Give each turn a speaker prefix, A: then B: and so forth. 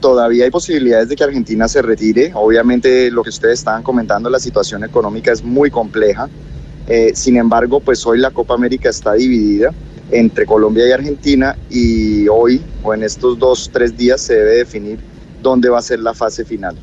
A: Todavía hay posibilidades de que Argentina se retire. Obviamente, lo que ustedes estaban comentando, la situación económica es muy compleja. Eh, sin embargo, pues hoy la Copa América está dividida entre Colombia y Argentina y hoy o en estos dos, tres días se debe definir dónde va a ser la fase final.